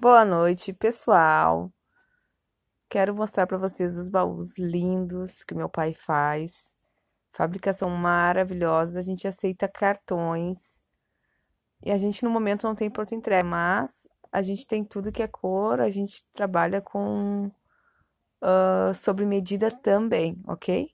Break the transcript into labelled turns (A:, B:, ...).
A: Boa noite, pessoal. Quero mostrar para vocês os baús lindos que meu pai faz. Fabricação maravilhosa. A gente aceita cartões. E a gente no momento não tem pronto entrega, mas a gente tem tudo que é cor. A gente trabalha com uh, sobre medida também, ok?